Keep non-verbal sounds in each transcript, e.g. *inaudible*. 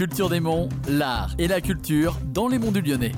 Culture des Monts, l'art et la culture dans les monts du Lyonnais.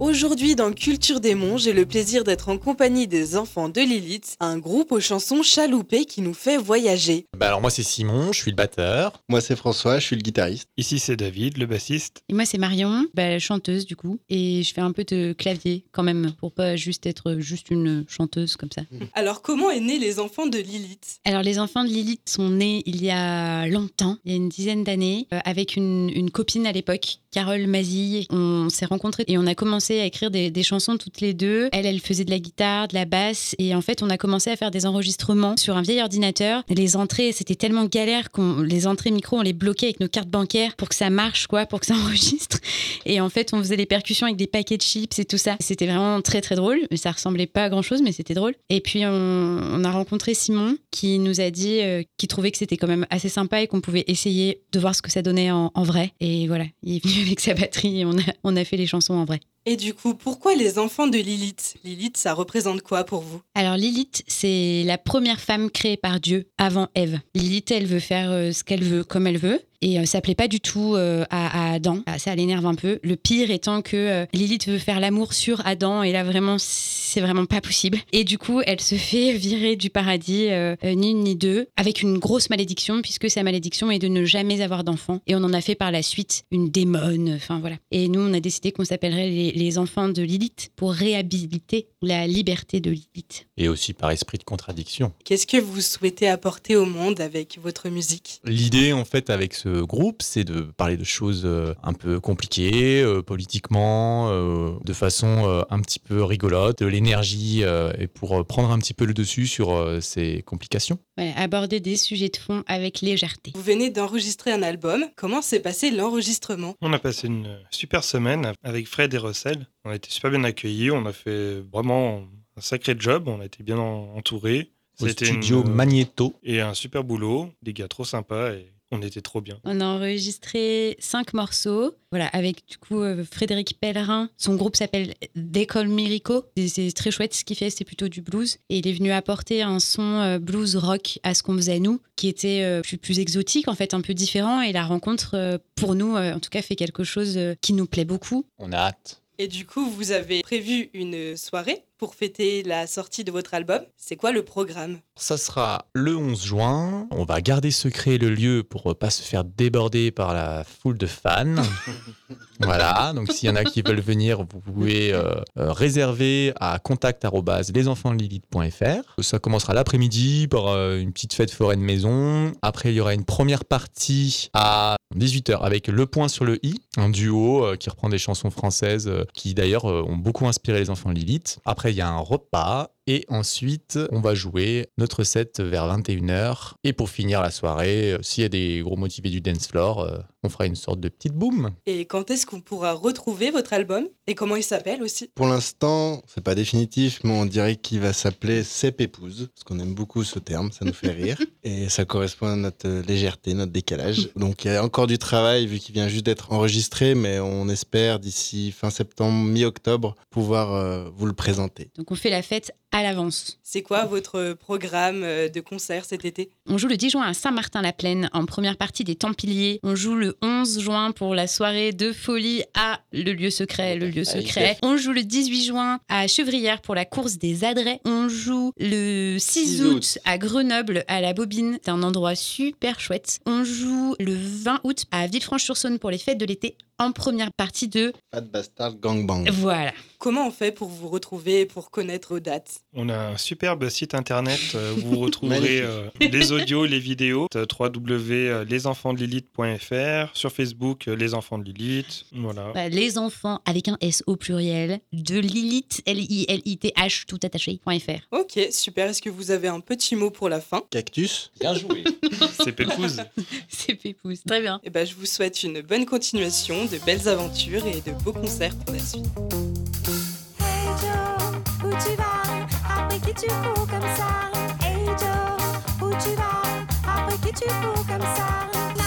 Aujourd'hui, dans Culture des Monts, j'ai le plaisir d'être en compagnie des enfants de Lilith, un groupe aux chansons chaloupées qui nous fait voyager. Bah alors moi c'est Simon, je suis le batteur. Moi c'est François, je suis le guitariste. Ici c'est David, le bassiste. Et moi c'est Marion, bah, chanteuse du coup, et je fais un peu de clavier quand même pour pas juste être juste une chanteuse comme ça. *laughs* Alors, comment est né les enfants de Lilith? Alors les enfants de Lilith sont nés il y a longtemps, il y a une dizaine d'années, euh, avec une, une copine à l'époque, Carole Mazille. On s'est rencontrés et on a commencé à écrire des, des chansons toutes les deux. Elle, elle faisait de la guitare, de la basse, et en fait on a commencé à faire des enregistrements sur un vieil ordinateur. Les entrées, c'était tellement galère qu'on les entrées micro, on les bloquait avec nos cartes bancaires pour que ça marche, quoi, pour que ça *laughs* enregistre. Et en fait, on faisait les percussions avec des paquets de chips et tout ça. C'était vraiment très très drôle, ça ressemblait pas à grand chose, mais c'était drôle. Et puis on, a rencontré Simon qui nous a dit euh, qu'il trouvait que c'était quand même assez sympa et qu'on pouvait essayer de voir ce que ça donnait en, vrai. Et voilà, il est venu *laughs* avec sa batterie et on a fait les chansons en vrai. Et du coup, pourquoi les enfants de Lilith? Lilith, ça représente quoi pour vous? Alors Lilith, c'est la première femme créée par Dieu avant Ève. Lilith, elle veut faire euh, ce qu'elle veut, comme elle veut. Et euh, ça plaît pas du tout euh, à, à Adam. Ah, Ça l'énerve un peu. Le pire étant que euh, Lilith veut faire l'amour sur Adam et là vraiment c'est vraiment pas possible. Et du coup elle se fait *laughs* virer du paradis ni une ni deux avec une grosse malédiction puisque sa malédiction est de ne jamais avoir d'enfant. Et on en a fait par la suite une démone. Enfin voilà. Et nous on a décidé qu'on s'appellerait les, les enfants de Lilith pour réhabiliter la liberté de Lilith. Et aussi par esprit de contradiction. Qu'est-ce que vous souhaitez apporter au monde avec votre musique? L'idée en fait avec ce groupe c'est de parler de choses euh, un peu compliquées, euh, politiquement, euh, de façon euh, un petit peu rigolote, de l'énergie euh, et pour prendre un petit peu le dessus sur euh, ces complications. Voilà, aborder des sujets de fond avec légèreté. Vous venez d'enregistrer un album. Comment s'est passé l'enregistrement? On a passé une super semaine avec Fred et Russell. On a été super bien accueillis, on a fait vraiment un sacré job, on a été bien en- entourés. C'était studio une- Magneto. Et un super boulot, des gars trop sympas et on était trop bien. On a enregistré cinq morceaux, voilà, avec du coup euh, Frédéric Pellerin. Son groupe s'appelle They Call Me Rico. Et C'est très chouette ce qu'il fait, c'est plutôt du blues. Et il est venu apporter un son euh, blues rock à ce qu'on faisait nous, qui était euh, plus, plus exotique, en fait, un peu différent. Et la rencontre, euh, pour nous, euh, en tout cas, fait quelque chose euh, qui nous plaît beaucoup. On a hâte. Et du coup, vous avez prévu une soirée pour fêter la sortie de votre album. C'est quoi le programme? Ça sera le 11 juin. On va garder secret le lieu pour pas se faire déborder par la foule de fans. *laughs* voilà, donc s'il y en a qui veulent venir, vous pouvez euh, euh, réserver à contact@lesenfantsdelilith.fr. Ça commencera l'après-midi par euh, une petite fête forêt de maison. Après, il y aura une première partie à 18h avec Le Point sur le i, un duo euh, qui reprend des chansons françaises euh, qui d'ailleurs euh, ont beaucoup inspiré les enfants de Lilith. Après, il y a un repas et ensuite, on va jouer notre set vers 21h. Et pour finir la soirée, euh, s'il y a des gros motivés du dance floor, euh, on fera une sorte de petite boom. Et quand est-ce qu'on pourra retrouver votre album Et comment il s'appelle aussi? Pour l'instant, c'est pas définitif, mais on dirait qu'il va s'appeler Cep épouse, parce qu'on aime beaucoup ce terme, ça nous fait rire. *laughs* Et ça correspond à notre euh, légèreté, notre décalage. Donc il y a encore du travail, vu qu'il vient juste d'être enregistré, mais on espère d'ici fin septembre, mi-octobre, pouvoir euh, vous le présenter. Donc on fait la fête à l'avance. C'est quoi votre programme euh, de concert cet été? On joue le 10 juin à Saint-Martin-la-Plaine en première partie des Templiers. On joue le 11 juin pour la soirée de folie à le lieu secret, le lieu secret. On joue le 18 juin à Chevrières pour la course des adrets. On joue le 6 6 août à Grenoble à la Bobine. C'est un endroit super chouette. On joue le 20 août à Villefranche-sur-Saône pour les fêtes de l'été en première partie de Fat Bastard Gangbang. voilà. Comment on fait pour vous retrouver et pour connaître vos dates On a un superbe site internet euh, où vous *laughs* retrouverez euh, les audios, les vidéos, euh, www.lesenfantsdelilith.fr, sur Facebook Les Enfants de Lilith, voilà. Bah, les enfants avec un S au pluriel de Lilith L-I-L-I-T-H tout attaché.fr. Ok, super. Est-ce que vous avez un petit mot pour la fin? Cactus Bien joué. *laughs* C'est Pépouze. *laughs* C'est Pépouze. Très bien. Eh ben, je vous souhaite une bonne continuation, de belles aventures et de beaux concerts pour la suite.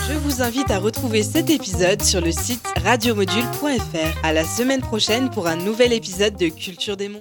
Je vous invite à retrouver cet épisode sur le site radiomodule.fr. À la semaine prochaine pour un nouvel épisode de Culture des Monts.